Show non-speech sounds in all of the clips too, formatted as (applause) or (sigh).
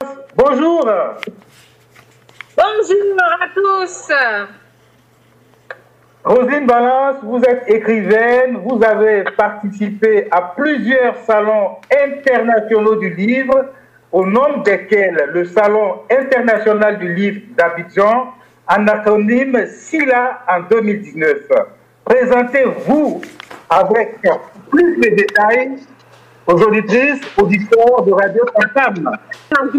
Bonjour. Bonjour à tous. Rosine Balance, vous êtes écrivaine, vous avez participé à plusieurs salons internationaux du livre, au nombre desquels le Salon international du livre d'Abidjan, en acronyme SILA en 2019. Présentez-vous avec plus de détails aux auditrices, auditeurs de Radio Fantam. Je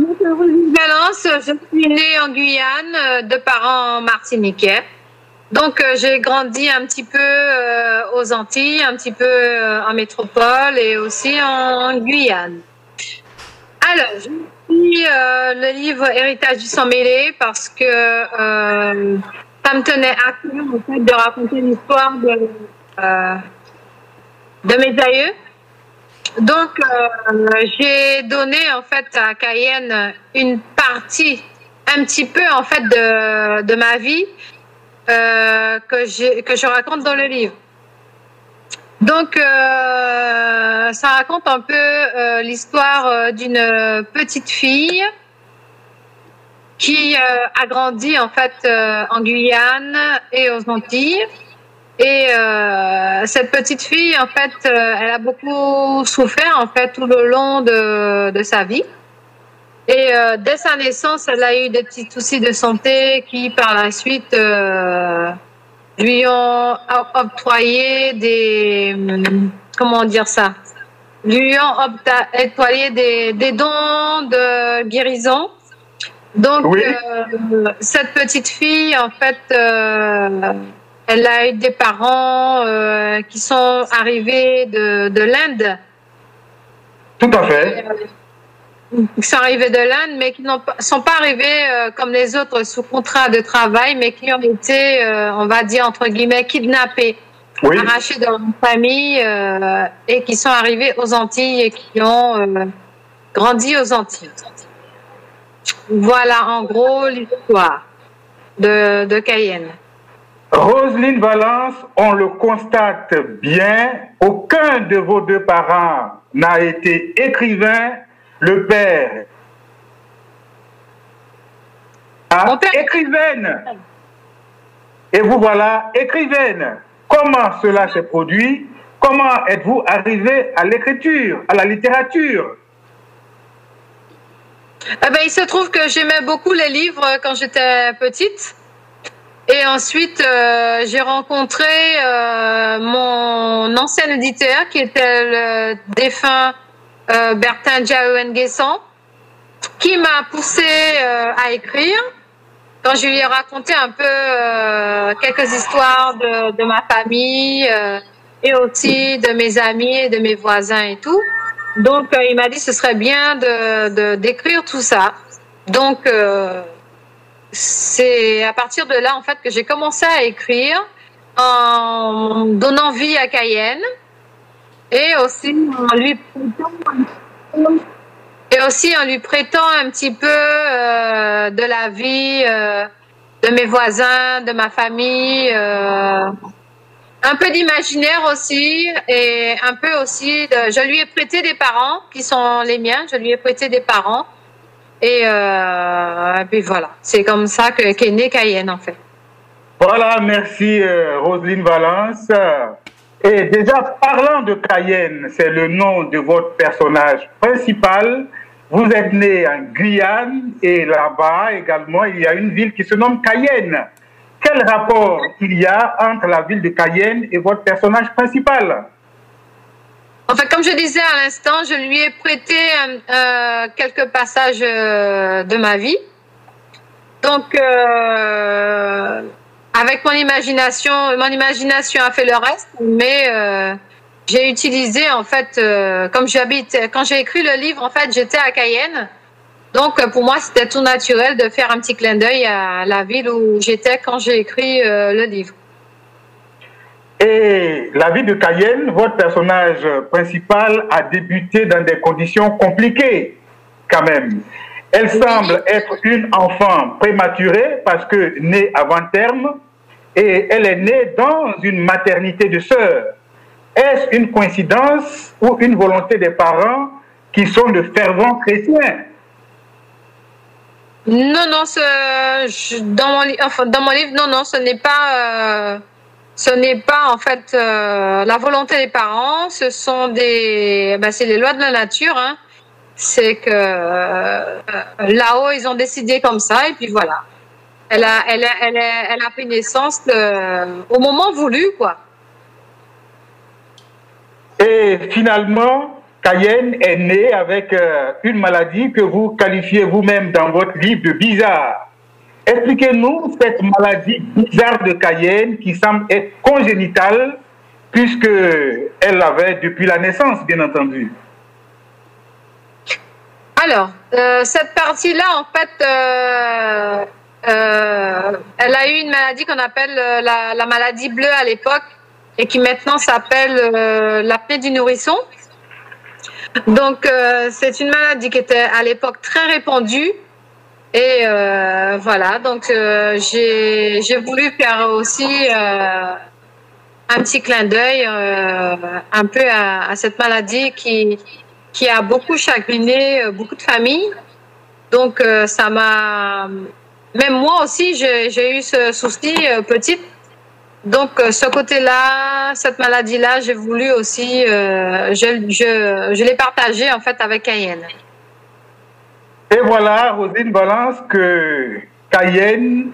je suis née en Guyane euh, de parents martiniquais. Donc euh, j'ai grandi un petit peu euh, aux Antilles, un petit peu en métropole et aussi en, Guyane. Alors, j'ai écrit le livre Héritage du sang mêlé parce que ça me tenait à cœur en fait, de raconter l'histoire de, de mes aïeux. Donc j'ai donné en fait à Cayenne une partie un petit peu en fait de, de ma vie euh, que, que je raconte dans le livre. Donc, euh, ça raconte un peu euh, l'histoire d'une petite fille qui a grandi en fait en Guyane et aux Antilles. Et cette petite fille, en fait, elle a beaucoup souffert en fait tout le long de, de sa vie. Et euh, dès sa naissance, elle a eu des petits soucis de santé qui, par la suite, euh, lui ont octroyé des... Comment dire ça Lui ont octroyé des, des dons de guérison. Donc, euh, cette petite fille, en fait, euh, elle a eu des parents euh, qui sont arrivés de, de l'Inde. Tout à fait qui sont arrivés de l'Inde, mais qui ne sont pas arrivés euh, comme les autres sous contrat de travail, mais qui ont été, euh, on va dire, entre guillemets, kidnappés, arrachés de leur famille et qui sont arrivés aux Antilles et qui ont grandi aux Antilles. Voilà en gros l'histoire de, de Cayenne. Roselyne Valence, on le constate bien, aucun de vos deux parents n'a été écrivain le père. Ah, écrivaine. Et vous voilà écrivaine. Comment cela s'est produit? Comment êtes-vous arrivé à l'écriture, à la littérature? Eh ben, Il se trouve que j'aimais beaucoup les livres quand j'étais petite. Et ensuite, euh, j'ai rencontré euh, mon ancien éditeur qui était le défunt euh, Bertin Nguessan, qui m'a poussé euh, à écrire. Quand je lui ai raconté un peu quelques histoires de, ma famille et aussi de mes amis et de mes voisins et tout. Donc, il m'a dit ce serait bien d'écrire tout ça. Donc, c'est à partir de là, en fait, que j'ai commencé à écrire en donnant vie à Cayenne et aussi en lui prêtant, et aussi en lui prêtant un petit peu euh, de la vie euh, de mes voisins, de ma famille, euh, un peu d'imaginaire aussi et un peu aussi je lui ai prêté des parents qui sont les miens, je lui ai prêté des parents et, et puis voilà, c'est comme ça que qu'est né Cayenne en fait. Voilà, merci Roselyne Valence. Et déjà, parlant de Cayenne, c'est le nom de votre personnage principal. Vous êtes né en Guyane et là-bas également, il y a une ville qui se nomme Cayenne. Quel rapport il y a entre la ville de Cayenne et votre personnage principal? Enfin, comme je disais à l'instant, je lui ai prêté euh, quelques passages euh, de ma vie. Donc, euh, avec mon imagination, mon imagination a fait le reste, mais euh, j'ai utilisé en fait, euh, comme j'habite, quand j'ai écrit le livre, en fait, j'étais à Cayenne. Donc pour moi, c'était tout naturel de faire un petit clin d'œil à la ville où j'étais quand j'ai écrit euh, le livre. Et la vie de Cayenne, votre personnage principal a débuté dans des conditions compliquées quand même. Elle semble être une enfant prématurée parce que née avant terme et elle est née dans une maternité de sœurs. Est-ce une coïncidence ou une volonté des parents qui sont de fervents chrétiens? Non, non, dans, mon, enfin, dans mon livre, non, non, ce n'est pas, ce n'est pas en fait la volonté des parents. Ce sont des, ben, c'est les lois de la nature. Hein. C'est que là-haut, ils ont décidé comme ça, et puis voilà. Elle a, elle a, pris naissance au moment voulu, quoi. Et finalement, Cayenne est née avec euh, une maladie que vous qualifiez vous-même dans votre livre de bizarre. Expliquez-nous cette maladie bizarre de Cayenne qui semble être congénitale puisque elle l'avait depuis la naissance, bien entendu. Alors, euh, cette partie-là, en fait, euh, elle a eu une maladie qu'on appelle la, la, maladie bleue à l'époque et qui maintenant s'appelle euh, l'apnée du nourrisson. Donc, euh, c'est une maladie qui était à l'époque très répandue. Et euh, voilà, donc j'ai voulu faire aussi un petit clin d'œil un peu à, cette maladie qui, qui a beaucoup chagriné beaucoup de familles. Donc, ça m'a. Même moi aussi, j'ai eu ce souci petite donc, euh, ce côté-là, cette maladie-là, j'ai voulu aussi, euh, je, je, je l'ai partagé en fait avec Cayenne. Et voilà, Rosine Balance, que Cayenne,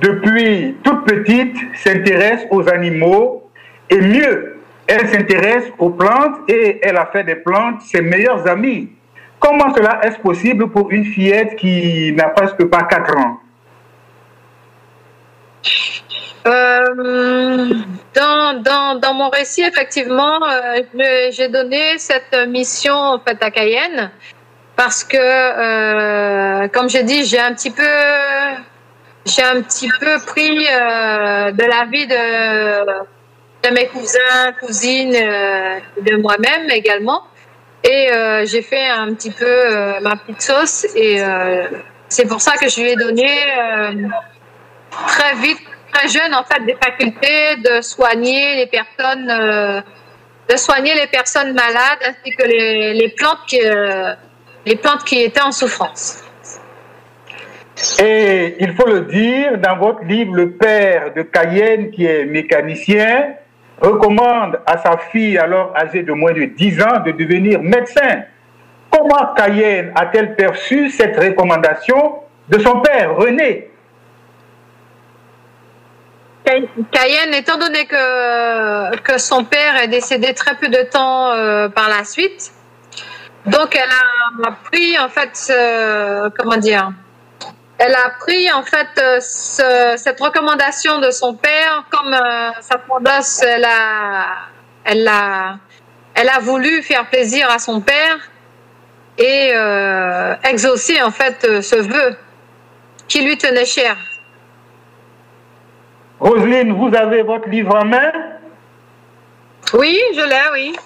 depuis toute petite, s'intéresse aux animaux et mieux, elle s'intéresse aux plantes et elle a fait des plantes ses meilleures amies. Comment cela est-ce possible pour une fillette qui n'a presque pas 4 ans? Euh, dans, dans, dans, mon récit, effectivement, euh, j'ai donné cette mission en fait, à Cayenne parce que, euh, comme j'ai dit, j'ai un petit peu, j'ai un petit peu pris de la vie de, mes cousins, cousines, de moi-même également, et j'ai fait un petit peu ma petite sauce, et c'est pour ça que je lui ai donné très vite très jeune en fait des facultés de soigner les personnes, euh, de soigner les personnes malades ainsi que les, plantes qui, euh, les plantes qui étaient en souffrance. Et il faut le dire, dans votre livre, le père de Cayenne, qui est mécanicien, recommande à sa fille, alors âgée de moins de 10 ans, de devenir médecin. Comment Cayenne a-t-elle perçu cette recommandation de son père, René? Cayenne, étant donné que, que son père est décédé très peu de temps euh, par la suite, donc elle a pris en fait, comment dire, elle a pris en fait euh, cette recommandation de son père comme euh, sa fondance, elle a, elle a, elle a voulu faire plaisir à son père et exaucer en fait ce vœu qui lui tenait cher. Roselyne, vous avez votre livre en main? Oui, je l'ai, oui.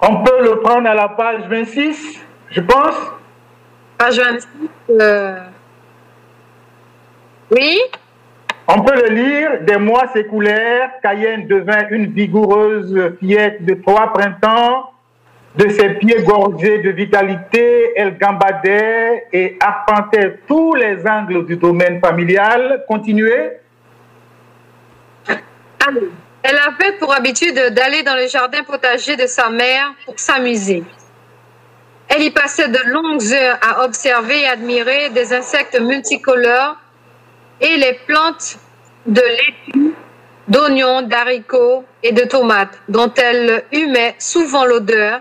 On peut le prendre à la page 26, je pense. Page 26. Euh, oui. On peut le lire. Des mois s'écoulèrent. Cayenne devint une vigoureuse fillette de trois printemps. De ses pieds gorgés de vitalité, elle gambadait et arpentait tous les angles du domaine familial. Continuez. Elle avait pour habitude d'aller dans le jardin potager de sa mère pour s'amuser. Elle y passait de longues heures à observer et admirer des insectes multicolores et les plantes de laitue, d'oignons, d'haricots et de tomates, dont elle humait souvent l'odeur,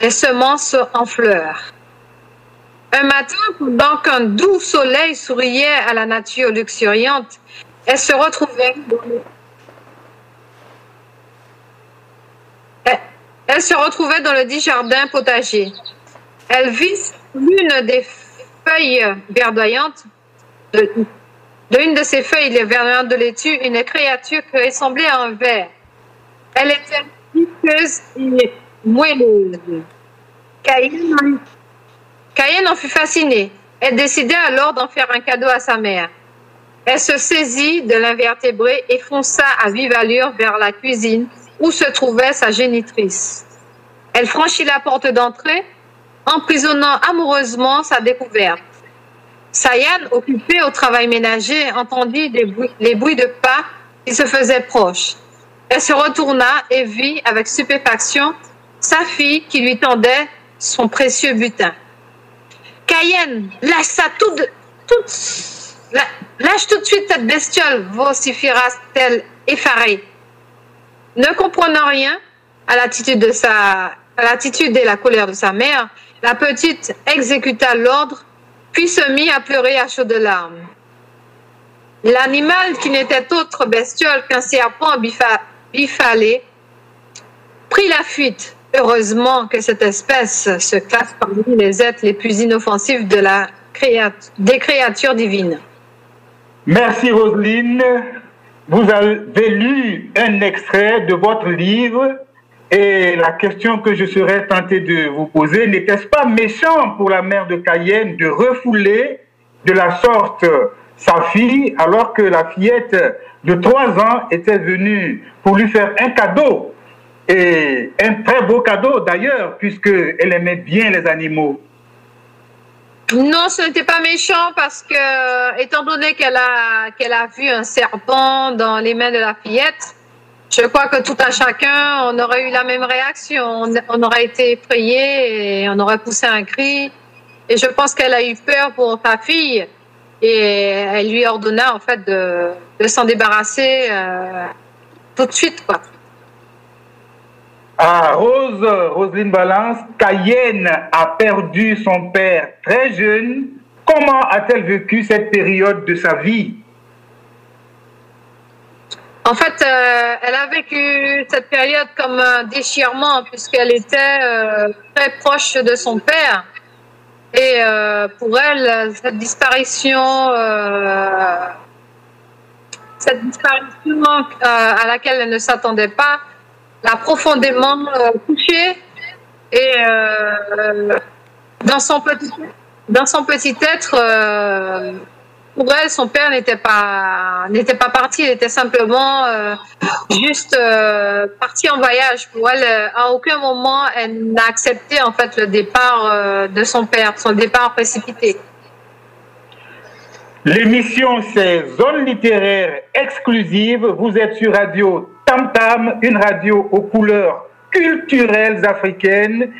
des semences en fleurs. Un matin, pendant qu'un doux soleil souriait à la nature luxuriante, elle se retrouvait Elle se retrouvait dans le dit jardin potager. Elle vit l'une des feuilles verdoyantes, de, l'une de ces feuilles verdoyantes de laitue, une créature qui ressemblait à un ver. Elle était visqueuse et moelleuse. Cayenne en fut fascinée. Elle décida alors d'en faire un cadeau à sa mère. Elle se saisit de l'invertébré et fonça à vive allure vers la cuisine où se trouvait sa génitrice? Elle franchit la porte d'entrée, emprisonnant amoureusement sa découverte. Sayan, occupé au travail ménager, entendit les bruits de pas qui se faisaient proches. Elle se retourna et vit avec stupéfaction sa fille qui lui tendait son précieux butin. Cayenne, lâche ça tout, tout lâche tout de suite cette bestiole, vociféra-t-elle effarée. Ne comprenant rien à l'attitude de et la colère de sa mère, la petite exécuta l'ordre, puis se mit à pleurer à chaudes larmes. L'animal, qui n'était autre bestiole qu'un serpent bifalé, prit la fuite. Heureusement que cette espèce se classe parmi les êtres les plus inoffensifs des créatures divines. Merci Roselyne. Vous avez lu un extrait de votre livre et la question que je serais tenté de vous poser, n'était-ce pas méchant pour la mère de Cayenne de refouler de la sorte sa fille alors que la fillette de trois ans était venue pour lui faire un cadeau et un très beau cadeau d'ailleurs puisqu'elle aimait bien les animaux? Non, ce n'était pas méchant parce que, étant donné qu'elle a, a vu un serpent dans les mains de la fillette, je crois que tout à chacun, on aurait eu la même réaction. On, aurait été effrayé et on aurait poussé un cri. Et je pense qu'elle a eu peur pour sa fille et elle lui ordonna en fait de, de s'en débarrasser euh, tout de suite, quoi. Ah, Rose, Roselyne Balance, Cayenne a perdu son père très jeune. Comment a-t-elle vécu cette période de sa vie? En fait, euh, elle a vécu cette période comme un déchirement puisqu'elle était euh, très proche de son père. Et euh, pour elle, cette disparition, cette disparition à laquelle elle ne s'attendait pas, l'a profondément euh, touchée et euh, dans son petit dans son petit être euh, pour elle son père n'était pas n'était pas parti. Il était simplement juste parti en voyage. Pour elle à aucun moment elle n'a accepté en fait le départ de son père son départ précipité. L'émission, c'est Zone littéraire exclusive. Vous êtes sur Radio Tam Tam, une radio aux couleurs culturelles africaines.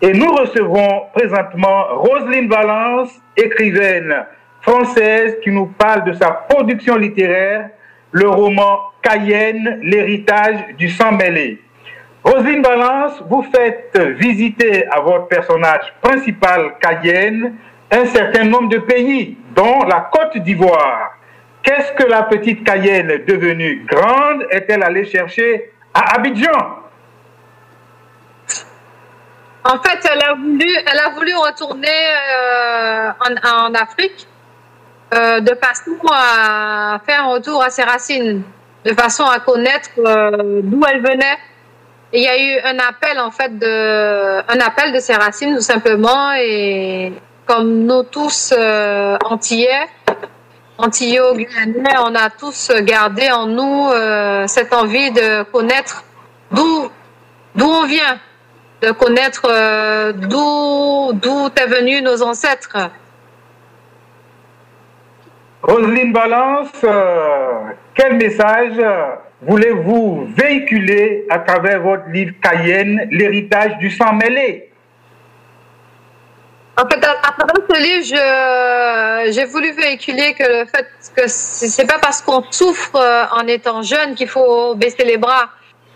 Et nous recevons présentement Roselyne Valence, écrivaine française, qui nous parle de sa production littéraire, le roman Cayenne, l'héritage du sang mêlé. Roselyne Valence, vous faites visiter à votre personnage principal, Cayenne, un certain nombre de pays, dont la Côte d'Ivoire. Qu'est-ce que la petite Cayenne devenue grande est-elle allée chercher à Abidjan? En fait, elle a voulu, retourner euh, en, Afrique euh, de façon à faire un retour à ses racines, de façon à connaître euh, d'où elle venait. il y a eu un appel en fait de, un appel de ses racines tout simplement et comme nous tous antillais, Antillo, Guyanais, on a tous gardé en nous euh, cette envie de connaître d'où d'où on vient, de connaître euh, d'où d'où est venu nos ancêtres. Roselyne Balance, euh, quel message voulez-vous véhiculer à travers votre livre Cayenne, l'héritage du sang mêlé? En fait, à, travers ce livre, j'ai voulu véhiculer que le fait que c'est pas parce qu'on souffre euh, en étant jeune qu'il faut baisser les bras.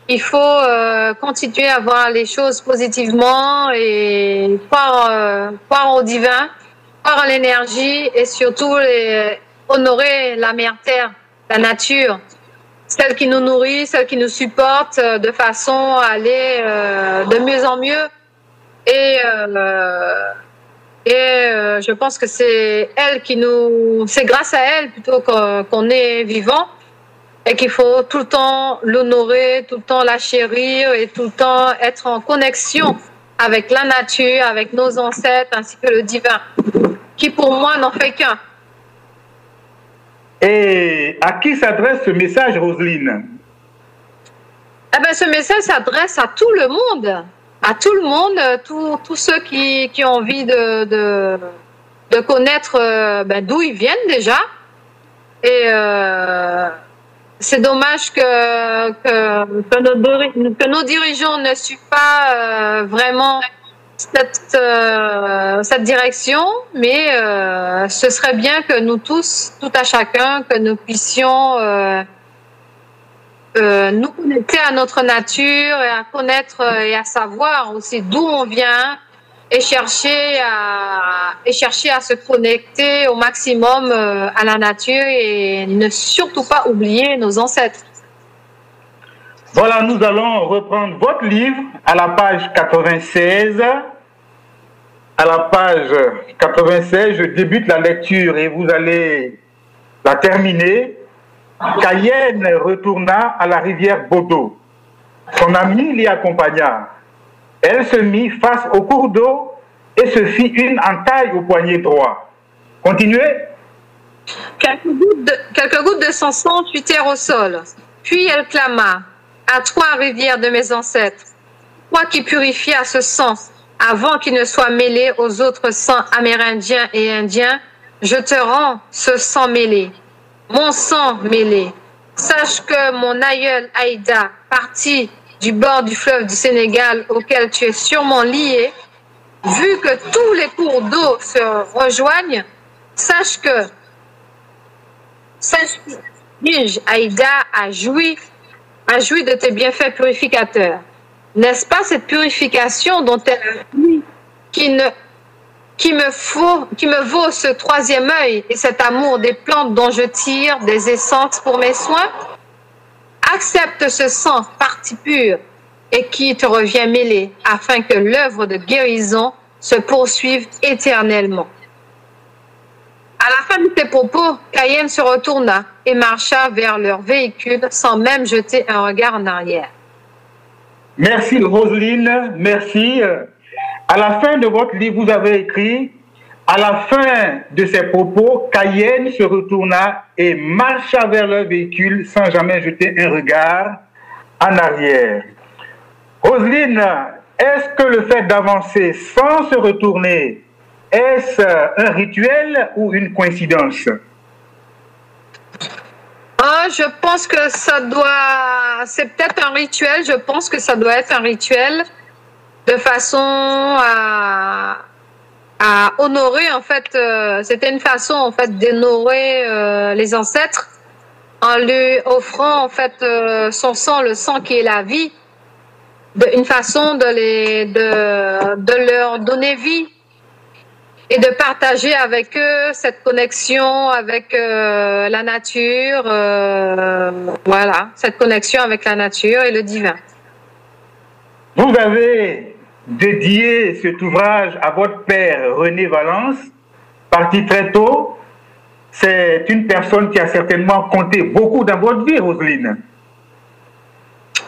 Il faut euh, continuer à voir les choses positivement et croire, euh, au divin, croire en l'énergie et surtout honorer la mère terre, la nature, celle qui nous nourrit, celle qui nous supporte de façon à aller de mieux en mieux. Et et euh, je pense que c'est elle qui nous, c'est grâce à elle plutôt qu'on est vivant et qu'il faut tout le temps l'honorer, tout le temps la chérir et tout le temps être en connexion avec la nature, avec nos ancêtres ainsi que le divin, qui pour moi n'en fait qu'un. Et à qui s'adresse ce message, Roselyne? Eh ben, Ce message s'adresse à tout le monde à tout le monde, tous ceux qui, ont envie de, connaître ben, d'où ils viennent déjà. Et c'est dommage que, que, nos, dirigeants ne suivent pas vraiment cette direction, mais ce serait bien que nous tous, tout à chacun, que nous puissions euh, nous connecter à notre nature et à connaître euh, et à savoir aussi d'où on vient et chercher à et chercher à se connecter au maximum euh, à la nature et ne surtout pas oublier nos ancêtres. Voilà, nous allons reprendre votre livre à la page 96. À la page 96, je débute la lecture et vous allez la terminer. Cayenne retourna à la rivière Bodo. Son ami l'y accompagna. Elle se mit face au cours d'eau et se fit une entaille au poignet droit. Continuez. Quelques gouttes, de, son sang fuitèrent au sol. Puis elle clama À toi, rivière de mes ancêtres, toi qui purifia ce sang avant qu'il ne soit mêlé aux autres sangs amérindiens et indiens, je te rends ce sang mêlé mon sang mêlé. Sache que mon aïeul Aïda, parti du bord du fleuve du Sénégal auquel tu es sûrement lié, vu que tous les cours d'eau se rejoignent, sache que, sache que Aïda a joui, a joui de tes bienfaits purificateurs. N'est-ce pas cette purification dont elle a qui ne qui me, vaut ce troisième œil et cet amour des plantes dont je tire des essences pour mes soins? Accepte ce sang parti pur et qui te revient mêlé afin que l'œuvre de guérison se poursuive éternellement. À la fin de tes propos, Cayenne se retourna et marcha vers leur véhicule sans même jeter un regard en arrière. Merci Roselyne, merci. À la fin de votre livre, vous avez écrit, à la fin de ses propos, Cayenne se retourna et marcha vers le véhicule sans jamais jeter un regard en arrière. Roselyne, est-ce que le fait d'avancer sans se retourner, est-ce un rituel ou une coïncidence? Ah, je pense que ça doit, c'est peut-être un rituel. Je pense que ça doit être un rituel de façon à, honorer en fait euh, c'était une façon en fait d'honorer euh, les ancêtres en lui offrant en fait euh, son sang le sang qui est la vie de, une façon de les de leur donner vie et de partager avec eux cette connexion avec la nature voilà cette connexion avec la nature et le divin vous avez dédié cet ouvrage à votre père René Valence, parti très tôt. C'est une personne qui a certainement compté beaucoup dans votre vie, Roselyne.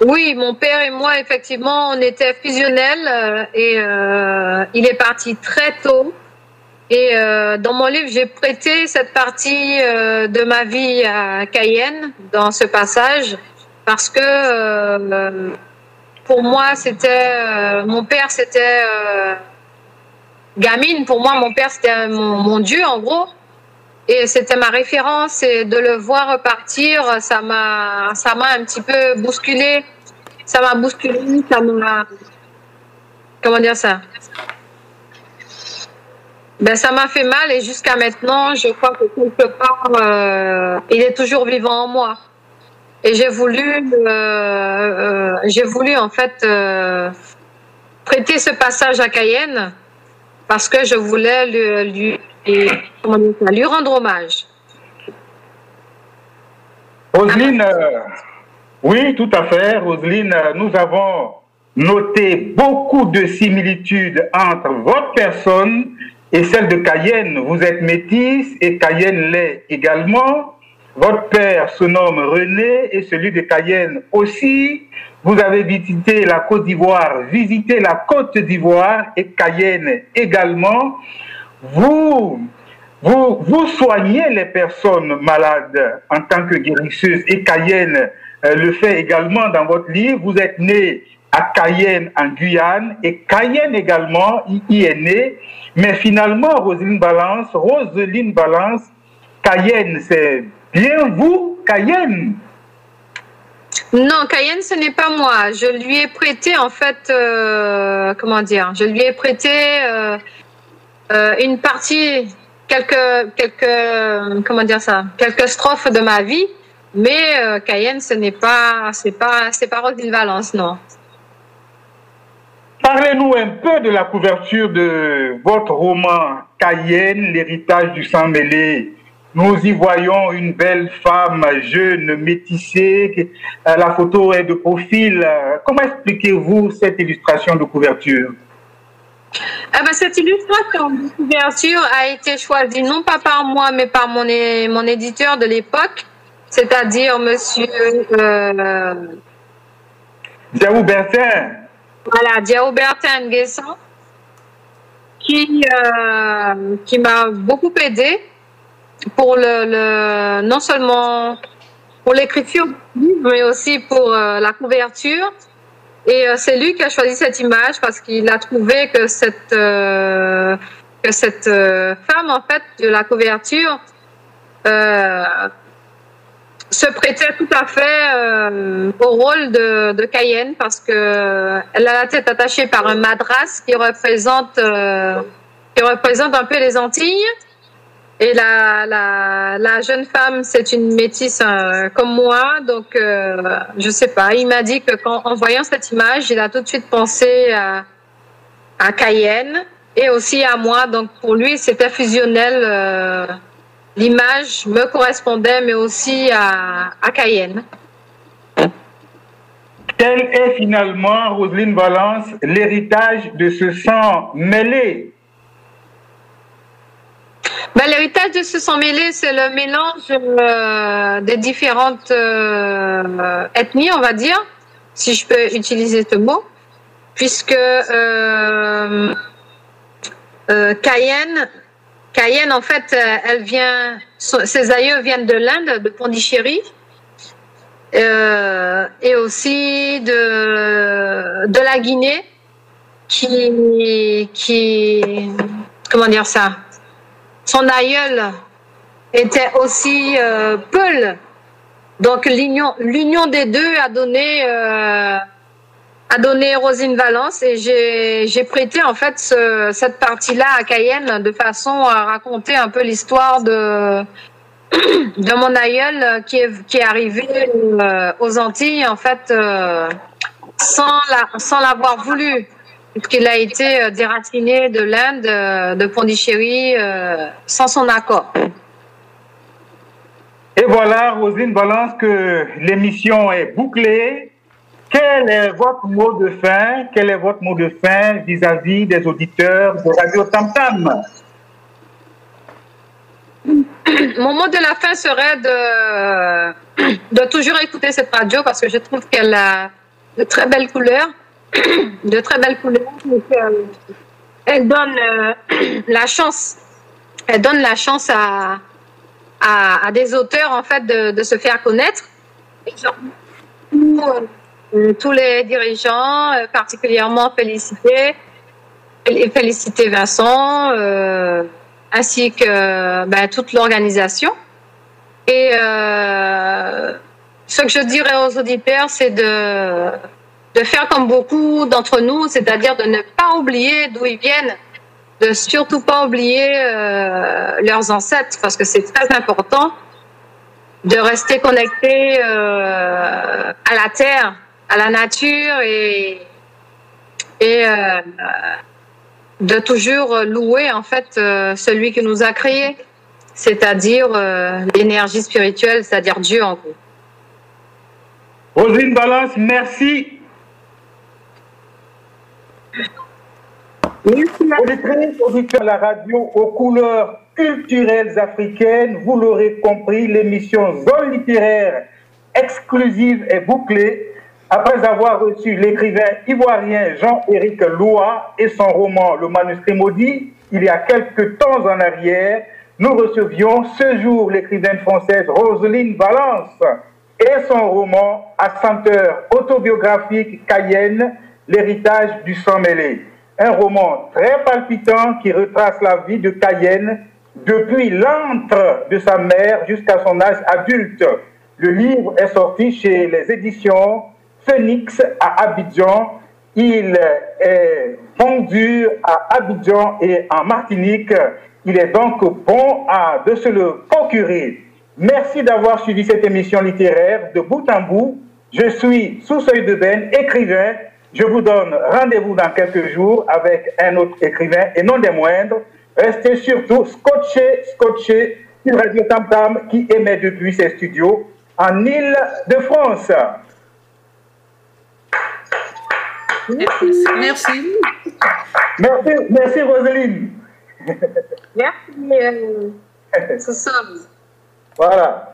Oui, mon père et moi, effectivement, on était fusionnels euh, et euh, il est parti très tôt. Et euh, dans mon livre, j'ai prêté cette partie de ma vie à Cayenne dans ce passage parce que pour moi, c'était euh, mon père, c'était euh, gamine. Pour moi, mon père, c'était mon, Dieu, en gros. Et c'était ma référence. Et de le voir repartir, ça m'a, ça m'a un petit peu bousculé. Ça m'a bousculé. Ça m'a. Comment dire ça? Ben, ça m'a fait mal et jusqu'à maintenant, je crois que quelque part, euh, il est toujours vivant en moi. Et j'ai voulu, euh, euh, voulu en fait euh, prêter ce passage à Cayenne parce que je voulais lui, lui, lui rendre hommage. Roselyne, oui, tout à fait. Roselyne, nous avons noté beaucoup de similitudes entre votre personne et celle de Cayenne. Vous êtes métisse et Cayenne l'est également. Votre père se nomme René et celui de Cayenne aussi. Vous avez visité la Côte d'Ivoire, visité la Côte d'Ivoire et Cayenne également. Vous, vous, vous soignez les personnes malades en tant que guérisseuse et Cayenne euh, le fait également dans votre livre. Vous êtes né à Cayenne en Guyane et Cayenne également y est née. Mais finalement, Roselyne Balance, Roselyne Balance, Cayenne, c'est bien vous, Cayenne non, Cayenne, ce n'est pas moi. Je lui ai prêté, en fait, euh, comment dire, je lui ai prêté euh, euh, une partie, quelques, quelques, comment dire ça, quelques strophes de ma vie. Mais Cayenne, ce n'est pas, c'est pas, c'est pas Valence, non. Parlez-nous un peu de la couverture de votre roman Cayenne, l'héritage du sang mêlé. Nous y voyons une belle femme jeune, métissée. La photo est de profil. Comment expliquez-vous cette illustration de couverture? Eh ben, cette illustration de couverture a été choisie non pas par moi, mais par mon, mon éditeur de l'époque, c'est-à-dire monsieur. Euh, Diaou Bertin. Voilà, Diao Bertin Guesson, qui, euh, qui m'a beaucoup aidé pour le, non seulement pour l'écriture mais aussi pour euh, la couverture. Et euh, c'est lui qui a choisi cette image parce qu'il a trouvé que cette, que cette femme, en fait, de la couverture, se prêtait tout à fait euh, au rôle de, de, Cayenne parce que elle a la tête attachée par un madras qui représente euh, qui représente un peu les Antilles et la, la, la jeune femme c'est une métisse euh, comme moi donc je sais pas il m'a dit que voyant cette image il a tout de suite pensé à, à Cayenne et aussi à moi donc pour lui c'était fusionnel l'image me correspondait, mais aussi à, Cayenne. Quel est finalement, Roselyne Valence, l'héritage de ce sang mêlé L'héritage de ce sang mêlé, c'est le mélange euh, des différentes euh, ethnies, on va dire, si je peux utiliser ce mot, puisque euh, Cayenne Cayenne, en fait, elle vient, ses aïeux viennent de l'Inde, de Pondichéry, et aussi de, de la Guinée, qui, qui, comment dire ça, son aïeul était aussi euh, Peul. Donc l'union, des deux a donné euh, a donné Rosine Valence et j'ai prêté en fait cette partie-là à Cayenne de façon à raconter un peu l'histoire de (coughs) mon aïeul qui est arrivé euh, aux Antilles en fait sans l'avoir voulu puisqu'il a été euh, déraciné de l'Inde de Pondichéry sans son accord. Et voilà, Rosine Valence, que l'émission est bouclée. Quel est votre mot de fin? Quel est votre mot de fin vis-à-vis des auditeurs de Radio Tam Tam? Mon mot de la fin serait de, de toujours écouter cette radio parce que je trouve qu'elle a de très belles couleurs, de très belles couleurs. elle donne euh, (clears throat) la chance, elle donne la chance à, à, des auteurs en fait de, se faire connaître. Euh, tous les dirigeants, euh, particulièrement féliciter, féliciter Vincent, euh, ainsi que ben, toute l'organisation. Et ce que je dirais aux auditeurs, c'est de, de faire comme beaucoup d'entre nous, c'est-à-dire de ne pas oublier d'où ils viennent, de surtout pas oublier leurs ancêtres, parce que c'est très important de rester connecté à la terre à la nature et, euh, de toujours louer en fait euh, celui qui nous a créés, c'est-à-dire euh, l'énergie spirituelle, c'est-à-dire Dieu en gros. Rosine Balance, merci. Auditrice, auditeur à la radio aux couleurs culturelles africaines, vous l'aurez compris, l'émission Zone littéraire exclusive et bouclée. Après avoir reçu l'écrivain ivoirien Jean-Éric Loa et son roman Le manuscrit maudit, il y a quelques temps en arrière, nous recevions ce jour l'écrivaine française Roselyne Valence et son roman à autobiographique Cayenne, L'héritage du sang mêlé. Un roman très palpitant qui retrace la vie de Cayenne depuis l'antre de sa mère jusqu'à son âge adulte. Le livre est sorti chez les éditions Phoenix à Abidjan. Il est vendu à Abidjan et en Martinique. Il est donc bon de se le procurer. Merci d'avoir suivi cette émission littéraire de bout en bout. Je suis sous seuil de Ben, écrivain. Je vous donne rendez-vous dans quelques jours avec un autre écrivain et non des moindres. Restez surtout scotché, scotché sur Radio Tam Tam qui émet depuis ses studios en Île-de-France. Merci. Merci. Merci, merci Roselyne. Merci. Euh, (laughs) voilà.